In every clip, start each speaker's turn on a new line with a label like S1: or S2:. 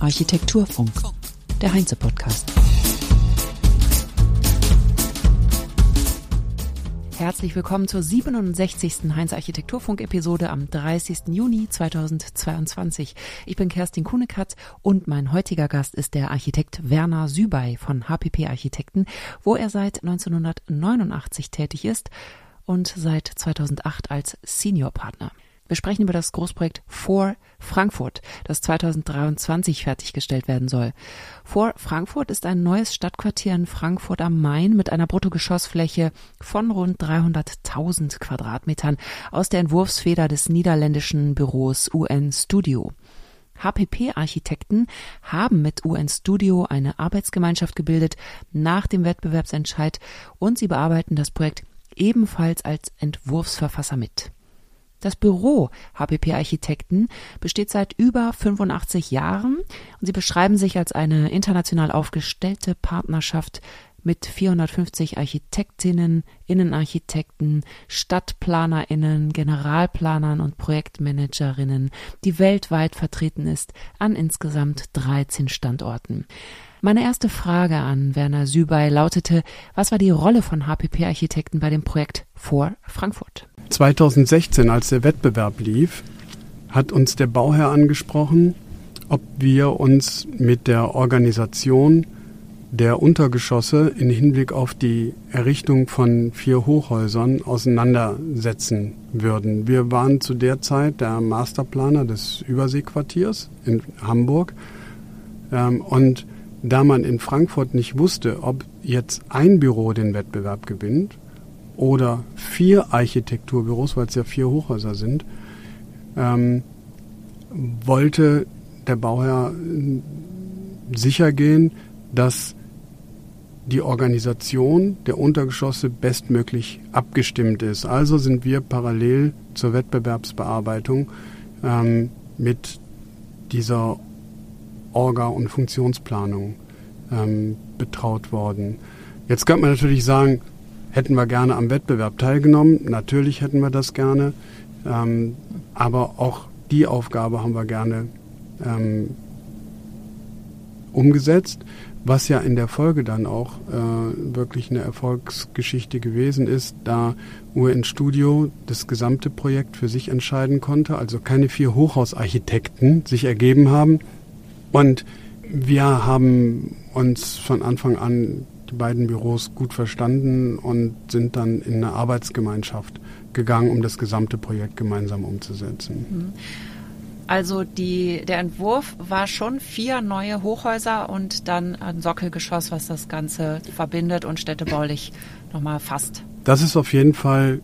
S1: Architekturfunk. Architekturfunk, der Heinze-Podcast. Herzlich willkommen zur 67. Heinz Architekturfunk Episode am 30. Juni 2022. Ich bin Kerstin Kunekatz und mein heutiger Gast ist der Architekt Werner Sübey von HPP Architekten, wo er seit 1989 tätig ist und seit 2008 als Seniorpartner. Wir sprechen über das Großprojekt For Frankfurt, das 2023 fertiggestellt werden soll. For Frankfurt ist ein neues Stadtquartier in Frankfurt am Main mit einer Bruttogeschossfläche von rund 300.000 Quadratmetern aus der Entwurfsfeder des niederländischen Büros UN Studio. HPP-Architekten haben mit UN Studio eine Arbeitsgemeinschaft gebildet nach dem Wettbewerbsentscheid und sie bearbeiten das Projekt ebenfalls als Entwurfsverfasser mit. Das Büro HPP Architekten besteht seit über 85 Jahren und sie beschreiben sich als eine international aufgestellte Partnerschaft mit 450 Architektinnen, Innenarchitekten, Stadtplanerinnen, Generalplanern und Projektmanagerinnen, die weltweit vertreten ist an insgesamt 13 Standorten. Meine erste Frage an Werner Sübey lautete, was war die Rolle von HPP Architekten bei dem Projekt vor Frankfurt?
S2: 2016, als der Wettbewerb lief, hat uns der Bauherr angesprochen, ob wir uns mit der Organisation der Untergeschosse in Hinblick auf die Errichtung von vier Hochhäusern auseinandersetzen würden. Wir waren zu der Zeit der Masterplaner des Überseequartiers in Hamburg ähm, und da man in Frankfurt nicht wusste, ob jetzt ein Büro den Wettbewerb gewinnt oder vier Architekturbüros, weil es ja vier Hochhäuser sind, ähm, wollte der Bauherr sicher gehen, dass die Organisation der Untergeschosse bestmöglich abgestimmt ist. Also sind wir parallel zur Wettbewerbsbearbeitung ähm, mit dieser Orga- und Funktionsplanung ähm, betraut worden. Jetzt könnte man natürlich sagen, Hätten wir gerne am Wettbewerb teilgenommen? Natürlich hätten wir das gerne. Ähm, aber auch die Aufgabe haben wir gerne ähm, umgesetzt, was ja in der Folge dann auch äh, wirklich eine Erfolgsgeschichte gewesen ist, da UN Studio das gesamte Projekt für sich entscheiden konnte, also keine vier Hochhausarchitekten sich ergeben haben. Und wir haben uns von Anfang an die beiden Büros gut verstanden und sind dann in eine Arbeitsgemeinschaft gegangen, um das gesamte Projekt gemeinsam umzusetzen. Mhm.
S1: Also die, der Entwurf war schon vier neue Hochhäuser und dann ein Sockelgeschoss, was das Ganze verbindet und städtebaulich nochmal fasst.
S2: Das ist auf jeden Fall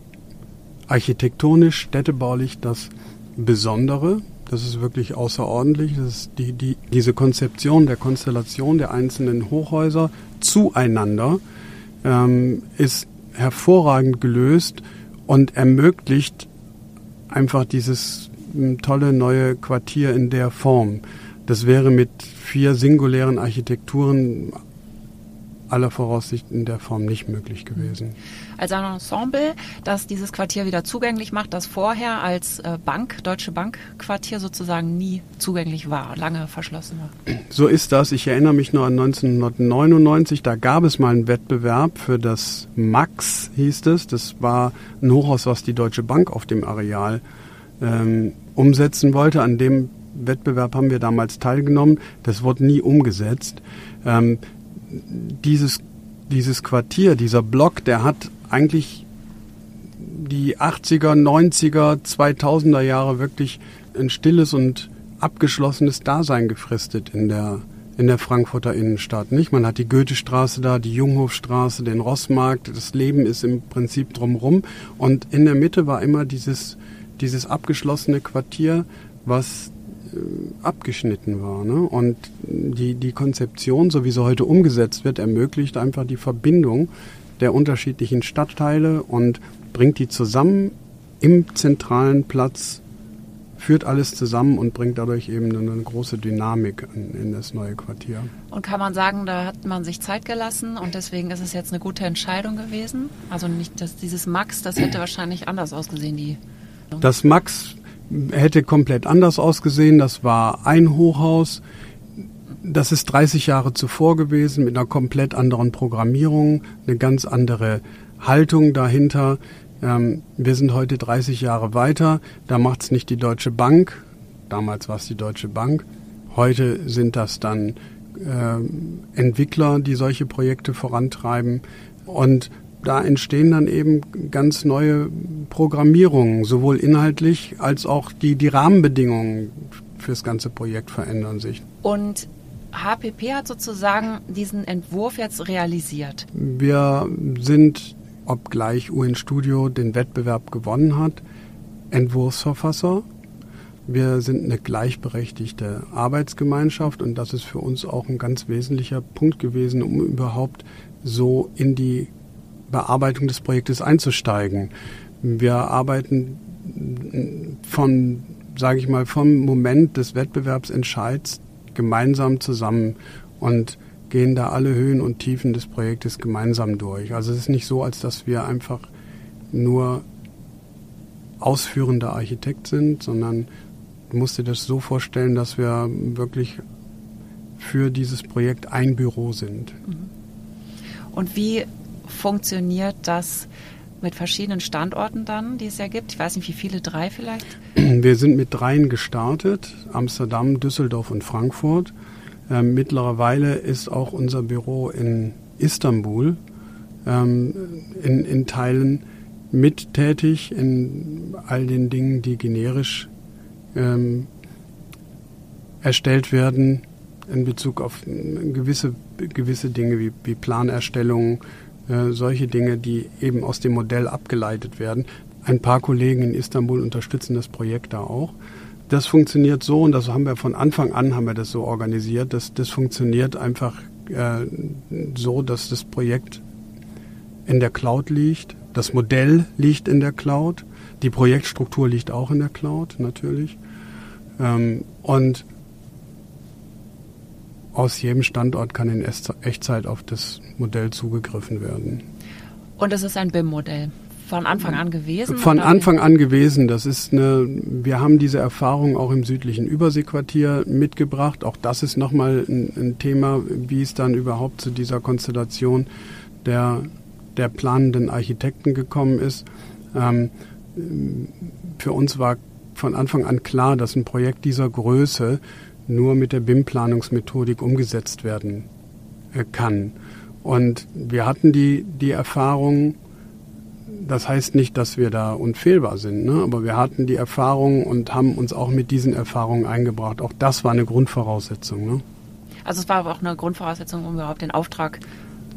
S2: architektonisch, städtebaulich das Besondere. Das ist wirklich außerordentlich. Das ist die, die, diese Konzeption der Konstellation der einzelnen Hochhäuser zueinander ähm, ist hervorragend gelöst und ermöglicht einfach dieses hm, tolle neue Quartier in der Form. Das wäre mit vier singulären Architekturen aller Voraussicht in der Form nicht möglich gewesen.
S1: Als ein Ensemble, das dieses Quartier wieder zugänglich macht, das vorher als äh, Bank, Deutsche Bankquartier sozusagen nie zugänglich war, lange verschlossen war.
S2: So ist das. Ich erinnere mich nur an 1999, da gab es mal einen Wettbewerb für das Max, hieß es. Das war ein Hochhaus, was die Deutsche Bank auf dem Areal ähm, umsetzen wollte. An dem Wettbewerb haben wir damals teilgenommen. Das wurde nie umgesetzt. Ähm, dieses, dieses Quartier, dieser Block, der hat eigentlich die 80er, 90er, 2000er Jahre wirklich ein stilles und abgeschlossenes Dasein gefristet in der, in der Frankfurter Innenstadt. Nicht? Man hat die Goethestraße da, die Junghofstraße, den Rossmarkt. Das Leben ist im Prinzip drumherum. Und in der Mitte war immer dieses, dieses abgeschlossene Quartier, was äh, abgeschnitten war. Ne? Und die, die Konzeption, so wie sie heute umgesetzt wird, ermöglicht einfach die Verbindung der unterschiedlichen Stadtteile und bringt die zusammen im zentralen Platz, führt alles zusammen und bringt dadurch eben eine große Dynamik in, in das neue Quartier.
S1: Und kann man sagen, da hat man sich Zeit gelassen und deswegen ist es jetzt eine gute Entscheidung gewesen? Also nicht, dass dieses Max, das hätte wahrscheinlich anders ausgesehen, die.
S2: Das Max hätte komplett anders ausgesehen. Das war ein Hochhaus. Das ist 30 Jahre zuvor gewesen mit einer komplett anderen Programmierung, eine ganz andere Haltung dahinter. Ähm, wir sind heute 30 Jahre weiter. Da macht es nicht die Deutsche Bank. Damals war es die Deutsche Bank. Heute sind das dann äh, Entwickler, die solche Projekte vorantreiben. Und da entstehen dann eben ganz neue Programmierungen, sowohl inhaltlich als auch die, die Rahmenbedingungen fürs ganze Projekt verändern sich.
S1: Und HPP hat sozusagen diesen Entwurf jetzt realisiert.
S2: Wir sind, obgleich UN Studio den Wettbewerb gewonnen hat, Entwurfsverfasser. Wir sind eine gleichberechtigte Arbeitsgemeinschaft und das ist für uns auch ein ganz wesentlicher Punkt gewesen, um überhaupt so in die Bearbeitung des Projektes einzusteigen. Wir arbeiten von, sage ich mal, vom Moment des Wettbewerbsentscheids gemeinsam zusammen und gehen da alle Höhen und Tiefen des Projektes gemeinsam durch. Also es ist nicht so, als dass wir einfach nur ausführender Architekt sind, sondern du musst dir das so vorstellen, dass wir wirklich für dieses Projekt ein Büro sind.
S1: Und wie funktioniert das mit verschiedenen Standorten dann, die es ja gibt? Ich weiß nicht, wie viele, drei vielleicht?
S2: Wir sind mit dreien gestartet, Amsterdam, Düsseldorf und Frankfurt. Ähm, mittlerweile ist auch unser Büro in Istanbul ähm, in, in Teilen mittätig in all den Dingen, die generisch ähm, erstellt werden in Bezug auf gewisse, gewisse Dinge wie, wie Planerstellung, äh, solche Dinge, die eben aus dem Modell abgeleitet werden. Ein paar Kollegen in Istanbul unterstützen das Projekt da auch. Das funktioniert so und das haben wir von Anfang an haben wir das so organisiert. Das, das funktioniert einfach äh, so, dass das Projekt in der Cloud liegt. Das Modell liegt in der Cloud. Die Projektstruktur liegt auch in der Cloud natürlich. Ähm, und aus jedem Standort kann in Echtzeit auf das Modell zugegriffen werden.
S1: Und es ist ein BIM-Modell von Anfang an gewesen?
S2: Von Anfang an gewesen. Das ist eine, wir haben diese Erfahrung auch im südlichen Überseequartier mitgebracht. Auch das ist nochmal ein, ein Thema, wie es dann überhaupt zu dieser Konstellation der, der planenden Architekten gekommen ist. Ähm, für uns war von Anfang an klar, dass ein Projekt dieser Größe nur mit der BIM-Planungsmethodik umgesetzt werden äh, kann. Und wir hatten die, die Erfahrung, das heißt nicht, dass wir da unfehlbar sind, ne? aber wir hatten die Erfahrung und haben uns auch mit diesen Erfahrungen eingebracht. Auch das war eine Grundvoraussetzung. Ne?
S1: Also es war aber auch eine Grundvoraussetzung, um überhaupt den Auftrag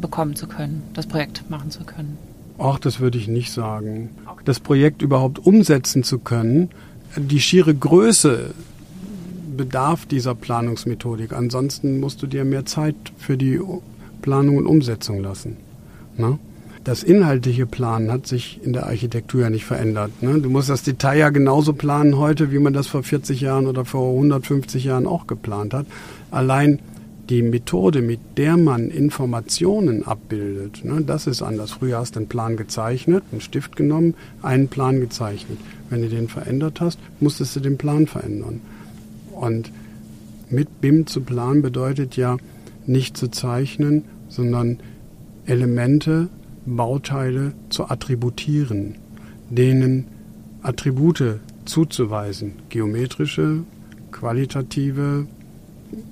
S1: bekommen zu können, das Projekt machen zu können.
S2: Ach, das würde ich nicht sagen. Das Projekt überhaupt umsetzen zu können, die schiere Größe bedarf dieser Planungsmethodik. Ansonsten musst du dir mehr Zeit für die Planung und Umsetzung lassen. Ne? Das inhaltliche Planen hat sich in der Architektur ja nicht verändert. Ne? Du musst das Detail ja genauso planen heute, wie man das vor 40 Jahren oder vor 150 Jahren auch geplant hat. Allein die Methode, mit der man Informationen abbildet, ne, das ist anders. Früher hast du einen Plan gezeichnet, einen Stift genommen, einen Plan gezeichnet. Wenn du den verändert hast, musstest du den Plan verändern. Und mit BIM zu planen bedeutet ja nicht zu zeichnen, sondern Elemente, Bauteile zu attributieren, denen Attribute zuzuweisen, geometrische, qualitative,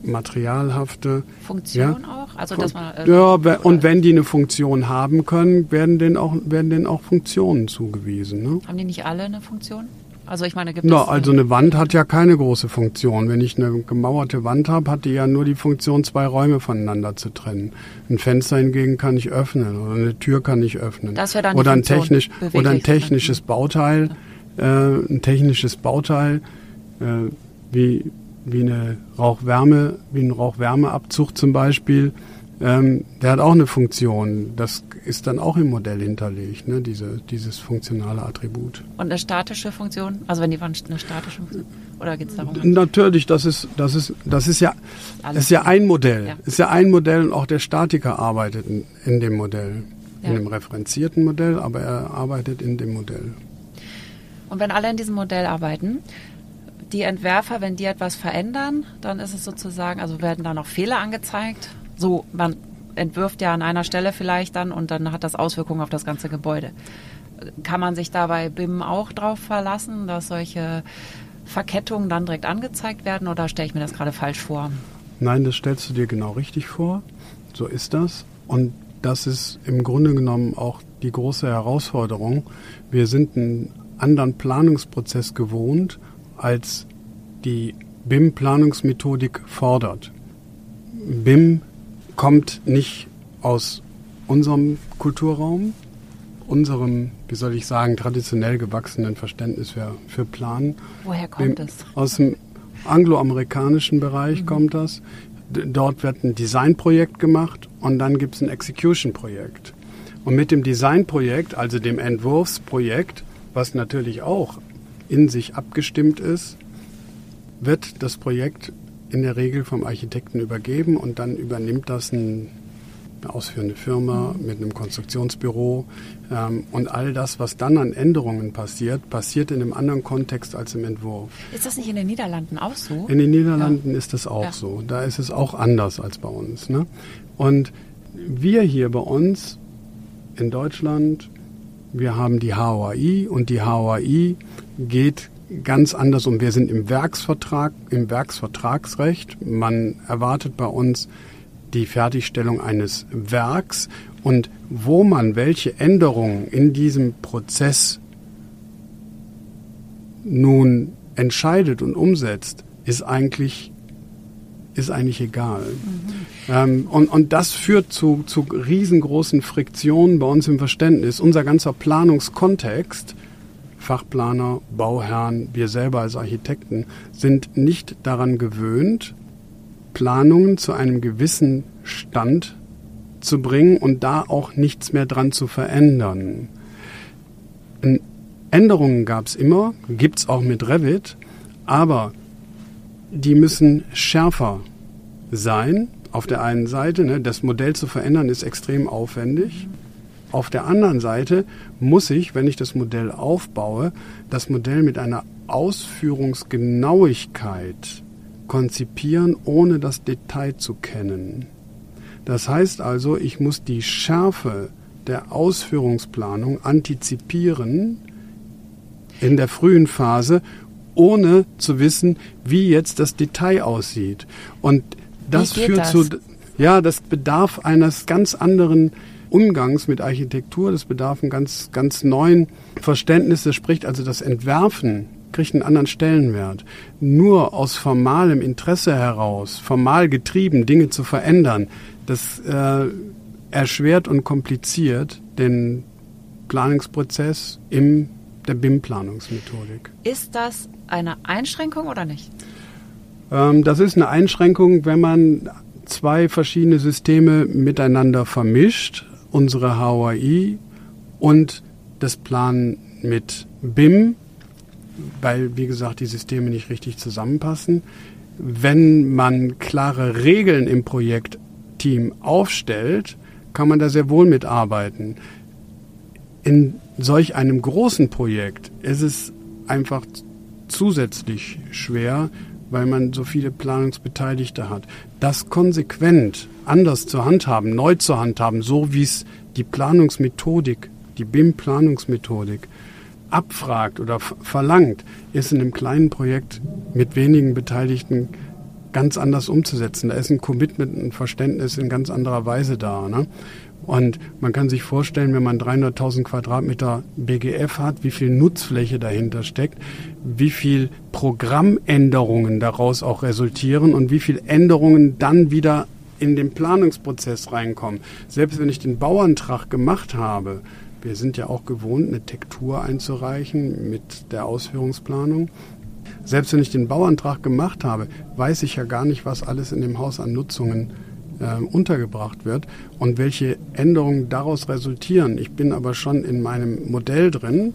S2: materialhafte.
S1: Funktion ja, auch? Also, dass man,
S2: äh, ja, und wenn die eine Funktion haben können, werden denen auch, werden denen auch Funktionen zugewiesen. Ne?
S1: Haben die nicht alle eine Funktion? Also ich meine, gibt
S2: no, es also eine Wand hat ja keine große Funktion. Wenn ich eine gemauerte Wand habe, hat die ja nur die Funktion, zwei Räume voneinander zu trennen. Ein Fenster hingegen kann ich öffnen oder eine Tür kann ich öffnen.
S1: Das wäre dann
S2: oder ein technisch oder ein technisches Bauteil, ja. äh, ein technisches Bauteil äh, wie wie eine Rauchwärme, wie ein Rauchwärmeabzug zum Beispiel ähm, der hat auch eine Funktion. Das ist dann auch im Modell hinterlegt, ne? Diese, dieses funktionale Attribut.
S1: Und eine statische Funktion? Also wenn die Wand eine statische Funktion? Oder geht es darum?
S2: Natürlich, das ist, das ist, das ist ja, das ist ja ein Modell. Ja. Ist ja ein Modell und auch der Statiker arbeitet in, in dem Modell. Ja. In dem referenzierten Modell, aber er arbeitet in dem Modell.
S1: Und wenn alle in diesem Modell arbeiten, die Entwerfer, wenn die etwas verändern, dann ist es sozusagen, also werden da noch Fehler angezeigt. So, man entwirft ja an einer Stelle vielleicht dann und dann hat das Auswirkungen auf das ganze Gebäude. Kann man sich da bei BIM auch drauf verlassen, dass solche Verkettungen dann direkt angezeigt werden oder stelle ich mir das gerade falsch vor?
S2: Nein, das stellst du dir genau richtig vor. So ist das. Und das ist im Grunde genommen auch die große Herausforderung. Wir sind einen anderen Planungsprozess gewohnt, als die BIM-Planungsmethodik fordert. BIM kommt nicht aus unserem Kulturraum, unserem, wie soll ich sagen, traditionell gewachsenen Verständnis für, für Planen.
S1: Woher kommt es?
S2: Aus dem angloamerikanischen Bereich mhm. kommt das. Dort wird ein Designprojekt gemacht und dann gibt es ein Execution-Projekt. Und mit dem Designprojekt, also dem Entwurfsprojekt, was natürlich auch in sich abgestimmt ist, wird das Projekt in der Regel vom Architekten übergeben und dann übernimmt das ein, eine ausführende Firma mit einem Konstruktionsbüro. Ähm, und all das, was dann an Änderungen passiert, passiert in einem anderen Kontext als im Entwurf.
S1: Ist das nicht in den Niederlanden auch so?
S2: In den Niederlanden ja. ist das auch ja. so. Da ist es auch anders als bei uns. Ne? Und wir hier bei uns in Deutschland, wir haben die HOAI und die HOAI geht ganz anders um. Wir sind im Werksvertrag, im Werksvertragsrecht. Man erwartet bei uns die Fertigstellung eines Werks und wo man welche Änderungen in diesem Prozess nun entscheidet und umsetzt, ist eigentlich, ist eigentlich egal. Mhm. Ähm, und, und das führt zu, zu riesengroßen Friktionen bei uns im Verständnis. Unser ganzer Planungskontext Fachplaner, Bauherren, wir selber als Architekten sind nicht daran gewöhnt, Planungen zu einem gewissen Stand zu bringen und da auch nichts mehr dran zu verändern. Änderungen gab es immer, gibt es auch mit Revit, aber die müssen schärfer sein. Auf der einen Seite, ne, das Modell zu verändern ist extrem aufwendig. Auf der anderen Seite muss ich, wenn ich das Modell aufbaue, das Modell mit einer Ausführungsgenauigkeit konzipieren, ohne das Detail zu kennen. Das heißt also, ich muss die Schärfe der Ausführungsplanung antizipieren in der frühen Phase, ohne zu wissen, wie jetzt das Detail aussieht. Und das führt das? zu, ja, das bedarf eines ganz anderen Umgangs mit Architektur. Das bedarf einem ganz, ganz neuen Verständnis. Das spricht also das Entwerfen kriegt einen anderen Stellenwert. Nur aus formalem Interesse heraus, formal getrieben, Dinge zu verändern, das äh, erschwert und kompliziert den Planungsprozess in der BIM-Planungsmethodik.
S1: Ist das eine Einschränkung oder nicht?
S2: Ähm, das ist eine Einschränkung, wenn man zwei verschiedene Systeme miteinander vermischt unsere HOI und das Plan mit BIM, weil, wie gesagt, die Systeme nicht richtig zusammenpassen. Wenn man klare Regeln im Projektteam aufstellt, kann man da sehr wohl mitarbeiten. In solch einem großen Projekt ist es einfach zusätzlich schwer, weil man so viele Planungsbeteiligte hat. Das konsequent anders zu handhaben, neu zu handhaben, so wie es die Planungsmethodik, die BIM-Planungsmethodik abfragt oder verlangt, ist in einem kleinen Projekt mit wenigen Beteiligten ganz anders umzusetzen. Da ist ein Commitment, ein Verständnis in ganz anderer Weise da. Ne? Und man kann sich vorstellen, wenn man 300.000 Quadratmeter BGF hat, wie viel Nutzfläche dahinter steckt, wie viel Programmänderungen daraus auch resultieren und wie viel Änderungen dann wieder in den Planungsprozess reinkommen. Selbst wenn ich den Bauantrag gemacht habe, wir sind ja auch gewohnt, eine Tektur einzureichen mit der Ausführungsplanung. Selbst wenn ich den Bauantrag gemacht habe, weiß ich ja gar nicht, was alles in dem Haus an Nutzungen äh, untergebracht wird und welche Änderungen daraus resultieren. Ich bin aber schon in meinem Modell drin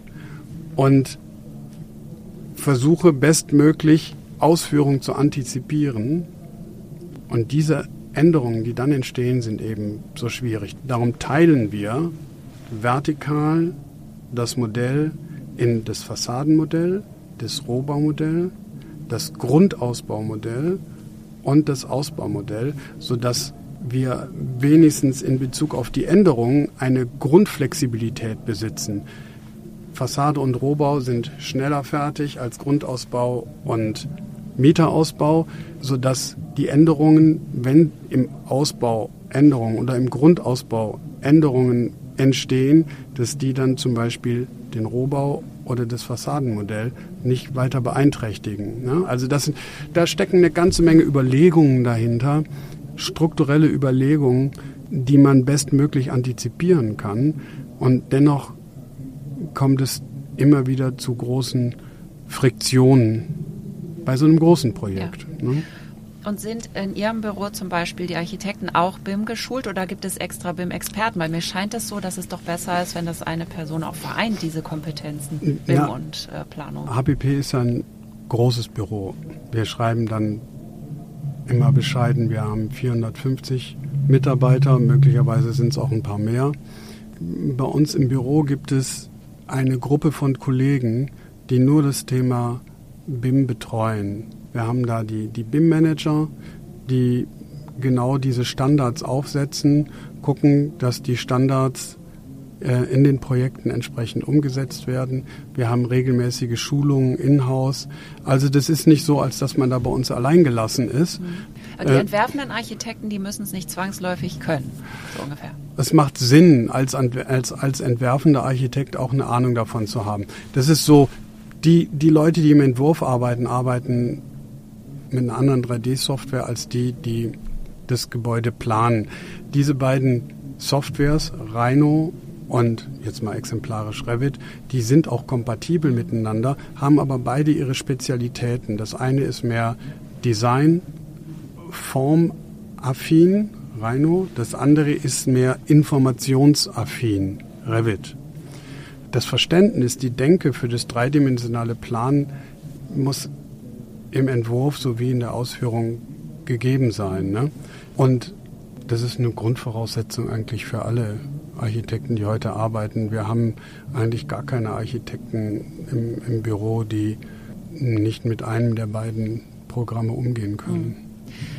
S2: und versuche bestmöglich Ausführungen zu antizipieren. Und diese Änderungen, die dann entstehen, sind eben so schwierig. Darum teilen wir vertikal das Modell in das Fassadenmodell, das Rohbaumodell, das Grundausbaumodell und das Ausbaumodell, sodass wir wenigstens in Bezug auf die Änderungen eine Grundflexibilität besitzen. Fassade und Rohbau sind schneller fertig als Grundausbau und Mieterausbau, sodass die Änderungen, wenn im Ausbau Änderungen oder im Grundausbau Änderungen entstehen, dass die dann zum Beispiel den Rohbau oder das Fassadenmodell nicht weiter beeinträchtigen. Ne? Also das, da stecken eine ganze Menge Überlegungen dahinter, strukturelle Überlegungen, die man bestmöglich antizipieren kann. Und dennoch kommt es immer wieder zu großen Friktionen bei so einem großen Projekt. Ja. Ne?
S1: Und sind in Ihrem Büro zum Beispiel die Architekten auch BIM geschult oder gibt es extra BIM-Experten? Weil mir scheint es so, dass es doch besser ist, wenn das eine Person auch vereint, diese Kompetenzen BIM ja, und äh, Planung.
S2: HPP ist ein großes Büro. Wir schreiben dann immer bescheiden, wir haben 450 Mitarbeiter, möglicherweise sind es auch ein paar mehr. Bei uns im Büro gibt es eine Gruppe von Kollegen, die nur das Thema BIM betreuen. Wir haben da die, die BIM-Manager, die genau diese Standards aufsetzen, gucken, dass die Standards äh, in den Projekten entsprechend umgesetzt werden. Wir haben regelmäßige Schulungen in-house. Also das ist nicht so, als dass man da bei uns allein gelassen ist. Mhm.
S1: die äh, entwerfenden Architekten, die müssen es nicht zwangsläufig können, so ungefähr.
S2: Es macht Sinn, als, als, als entwerfender Architekt auch eine Ahnung davon zu haben. Das ist so, die, die Leute, die im Entwurf arbeiten, arbeiten mit einer anderen 3D-Software als die, die das Gebäude planen. Diese beiden Softwares, Rhino und jetzt mal exemplarisch Revit, die sind auch kompatibel miteinander, haben aber beide ihre Spezialitäten. Das eine ist mehr Design, Formaffin, Rhino, das andere ist mehr informationsaffin, Revit. Das Verständnis, die Denke für das dreidimensionale Planen muss im Entwurf sowie in der Ausführung gegeben sein. Ne? Und das ist eine Grundvoraussetzung eigentlich für alle Architekten, die heute arbeiten. Wir haben eigentlich gar keine Architekten im, im Büro, die nicht mit einem der beiden Programme umgehen können. Mhm.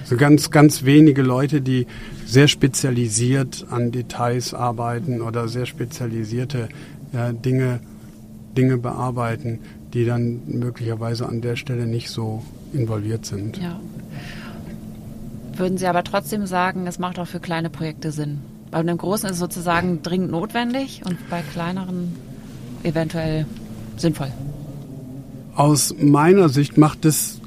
S2: So ganz, ganz wenige Leute, die sehr spezialisiert an Details arbeiten oder sehr spezialisierte ja, Dinge, Dinge bearbeiten die dann möglicherweise an der Stelle nicht so involviert sind. Ja.
S1: Würden Sie aber trotzdem sagen, es macht auch für kleine Projekte Sinn? Bei einem großen ist es sozusagen dringend notwendig und bei kleineren eventuell sinnvoll.
S2: Aus meiner Sicht macht es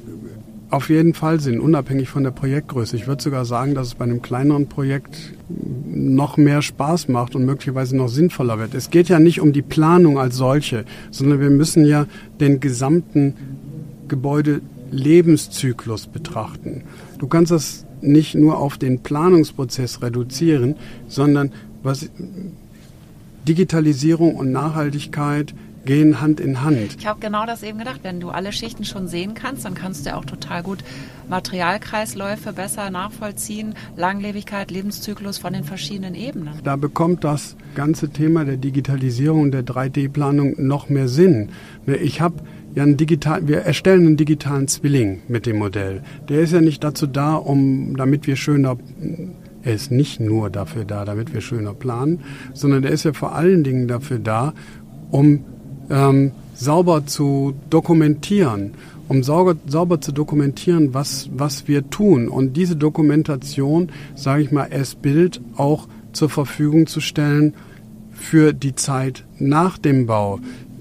S2: auf jeden Fall Sinn, unabhängig von der Projektgröße. Ich würde sogar sagen, dass es bei einem kleineren Projekt noch mehr Spaß macht und möglicherweise noch sinnvoller wird. Es geht ja nicht um die Planung als solche, sondern wir müssen ja den gesamten Gebäudelebenszyklus betrachten. Du kannst das nicht nur auf den Planungsprozess reduzieren, sondern was Digitalisierung und Nachhaltigkeit gehen Hand in Hand.
S1: Ich habe genau das eben gedacht. Wenn du alle Schichten schon sehen kannst, dann kannst du auch total gut Materialkreisläufe besser nachvollziehen, Langlebigkeit, Lebenszyklus von den verschiedenen Ebenen.
S2: Da bekommt das ganze Thema der Digitalisierung der 3D-Planung noch mehr Sinn. Ich habe ja einen digital, wir erstellen einen digitalen Zwilling mit dem Modell. Der ist ja nicht dazu da, um, damit wir schöner er ist nicht nur dafür da, damit wir schöner planen, sondern er ist ja vor allen Dingen dafür da, um ähm, sauber zu dokumentieren, um sauber, sauber zu dokumentieren, was, was wir tun. Und diese Dokumentation, sage ich mal, als Bild auch zur Verfügung zu stellen für die Zeit nach dem Bau.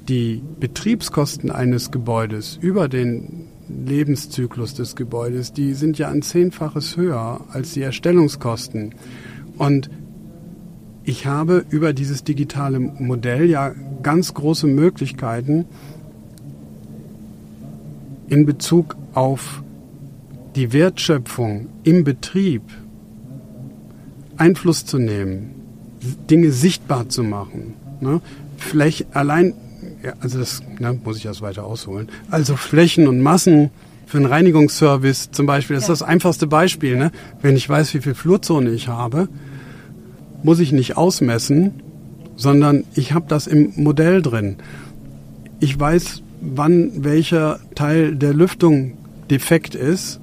S2: Die Betriebskosten eines Gebäudes über den Lebenszyklus des Gebäudes, die sind ja ein Zehnfaches höher als die Erstellungskosten. Und ich habe über dieses digitale Modell ja ganz große Möglichkeiten in Bezug auf die Wertschöpfung im Betrieb Einfluss zu nehmen, Dinge sichtbar zu machen. Ne? Fläche, allein, ja, also das ne, muss ich erst weiter ausholen. Also Flächen und Massen für einen Reinigungsservice zum Beispiel, das ja. ist das einfachste Beispiel. Ne? Wenn ich weiß, wie viel Flurzone ich habe, muss ich nicht ausmessen, sondern ich habe das im Modell drin. Ich weiß, wann welcher Teil der Lüftung defekt ist,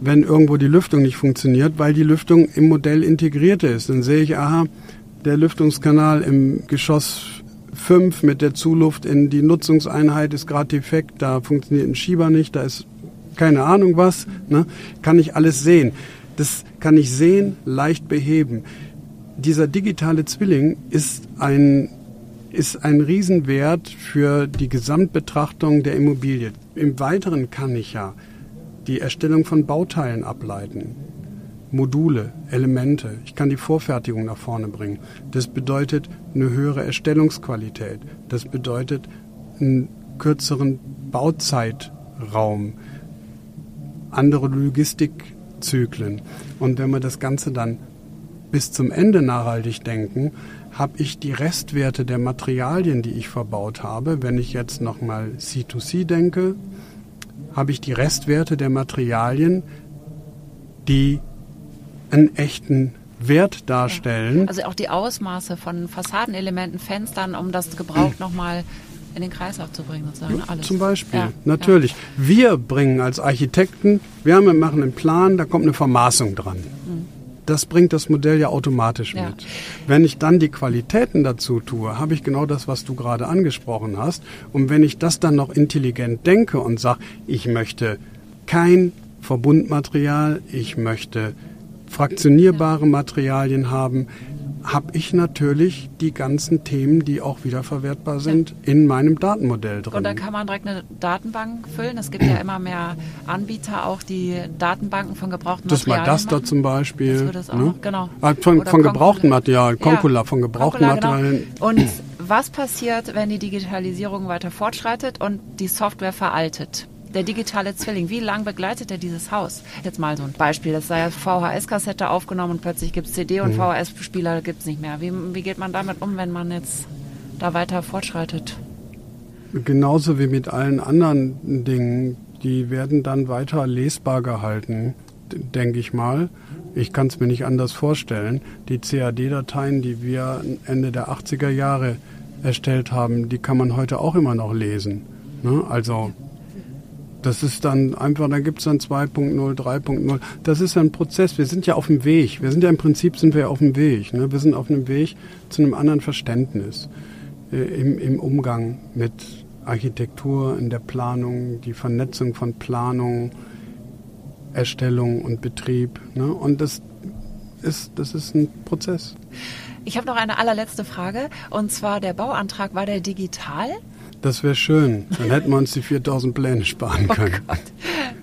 S2: wenn irgendwo die Lüftung nicht funktioniert, weil die Lüftung im Modell integriert ist. Dann sehe ich, aha, der Lüftungskanal im Geschoss 5 mit der Zuluft in die Nutzungseinheit ist gerade defekt, da funktioniert ein Schieber nicht, da ist keine Ahnung was, ne? kann ich alles sehen. Das kann ich sehen, leicht beheben. Dieser digitale Zwilling ist ein, ist ein Riesenwert für die Gesamtbetrachtung der Immobilie. Im Weiteren kann ich ja die Erstellung von Bauteilen ableiten. Module, Elemente. Ich kann die Vorfertigung nach vorne bringen. Das bedeutet eine höhere Erstellungsqualität. Das bedeutet einen kürzeren Bauzeitraum, andere Logistikzyklen. Und wenn wir das Ganze dann bis zum Ende nachhaltig denken, habe ich die Restwerte der Materialien, die ich verbaut habe. Wenn ich jetzt nochmal C2C denke, habe ich die Restwerte der Materialien, die einen echten Wert darstellen.
S1: Also auch die Ausmaße von Fassadenelementen, Fenstern, um das gebraucht nochmal in den Kreislauf zu bringen, sozusagen.
S2: Alles. Zum Beispiel, ja, natürlich. Ja. Wir bringen als Architekten, wir machen einen Plan, da kommt eine Vermaßung dran. Mhm. Das bringt das Modell ja automatisch ja. mit. Wenn ich dann die Qualitäten dazu tue, habe ich genau das, was du gerade angesprochen hast. Und wenn ich das dann noch intelligent denke und sage, ich möchte kein Verbundmaterial, ich möchte fraktionierbare Materialien haben, habe ich natürlich die ganzen Themen, die auch wiederverwertbar sind, ja. in meinem Datenmodell drin.
S1: Und dann kann man direkt eine Datenbank füllen. Es gibt ja immer mehr Anbieter, auch die Datenbanken von gebrauchten
S2: das Materialien. Das war das da zum Beispiel. Das
S1: auch, ne? genau.
S2: Ah, von, von gebrauchten Material, Concula, ja. von gebrauchten Concula, genau. Materialien.
S1: Genau. Und was passiert, wenn die Digitalisierung weiter fortschreitet und die Software veraltet? Der digitale Zwilling, wie lange begleitet er dieses Haus? Jetzt mal so ein Beispiel, das sei ja VHS-Kassette aufgenommen und plötzlich gibt es CD und mhm. VHS-Spieler gibt es nicht mehr. Wie, wie geht man damit um, wenn man jetzt da weiter fortschreitet?
S2: Genauso wie mit allen anderen Dingen, die werden dann weiter lesbar gehalten, denke ich mal. Ich kann es mir nicht anders vorstellen. Die CAD-Dateien, die wir Ende der 80er Jahre erstellt haben, die kann man heute auch immer noch lesen. Ne? Also das ist dann einfach, da gibt es dann 2.0, 3.0. Das ist ein Prozess. Wir sind ja auf dem Weg. Wir sind ja im Prinzip sind wir auf dem Weg. Ne? Wir sind auf dem Weg zu einem anderen Verständnis äh, im, im Umgang mit Architektur, in der Planung, die Vernetzung von Planung, Erstellung und Betrieb. Ne? Und das ist, das ist ein Prozess.
S1: Ich habe noch eine allerletzte Frage. Und zwar der Bauantrag, war der digital?
S2: Das wäre schön. Dann hätten wir uns die 4000 Pläne sparen oh können. Oh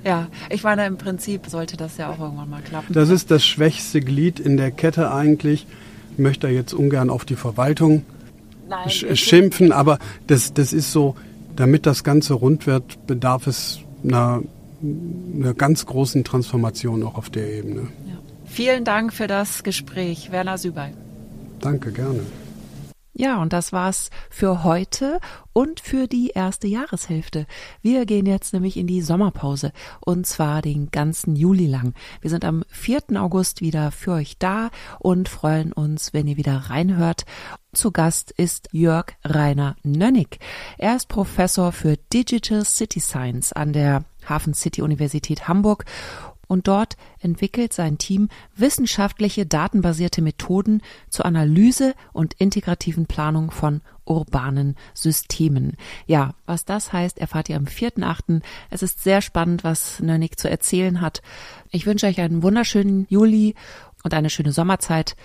S1: ja, ich meine, im Prinzip sollte das ja auch irgendwann mal klappen.
S2: Das ist das schwächste Glied in der Kette eigentlich. Ich möchte jetzt ungern auf die Verwaltung Nein, sch schimpfen, aber das, das ist so, damit das Ganze rund wird, bedarf es einer, einer ganz großen Transformation auch auf der Ebene. Ja.
S1: Vielen Dank für das Gespräch, Werner Sübey.
S2: Danke, gerne.
S1: Ja, und das war's für heute und für die erste Jahreshälfte. Wir gehen jetzt nämlich in die Sommerpause und zwar den ganzen Juli lang. Wir sind am 4. August wieder für euch da und freuen uns, wenn ihr wieder reinhört. Zu Gast ist Jörg Rainer Nönnig. Er ist Professor für Digital City Science an der Hafen City Universität Hamburg und dort entwickelt sein Team wissenschaftliche datenbasierte Methoden zur Analyse und integrativen Planung von urbanen Systemen. Ja, was das heißt, erfahrt ihr am 4.8. Es ist sehr spannend, was Nönnig zu erzählen hat. Ich wünsche euch einen wunderschönen Juli und eine schöne Sommerzeit,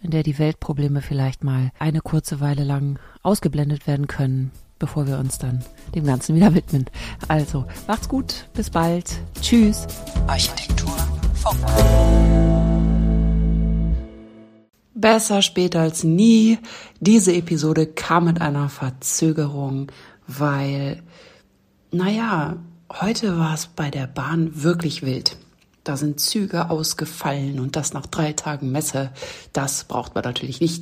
S1: in der die Weltprobleme vielleicht mal eine kurze Weile lang ausgeblendet werden können bevor wir uns dann dem Ganzen wieder widmen. Also, macht's gut, bis bald. Tschüss. Architektur. Besser spät als nie. Diese Episode kam mit einer Verzögerung, weil, naja, heute war es bei der Bahn wirklich wild. Da sind Züge ausgefallen und das nach drei Tagen Messe. Das braucht man natürlich nicht.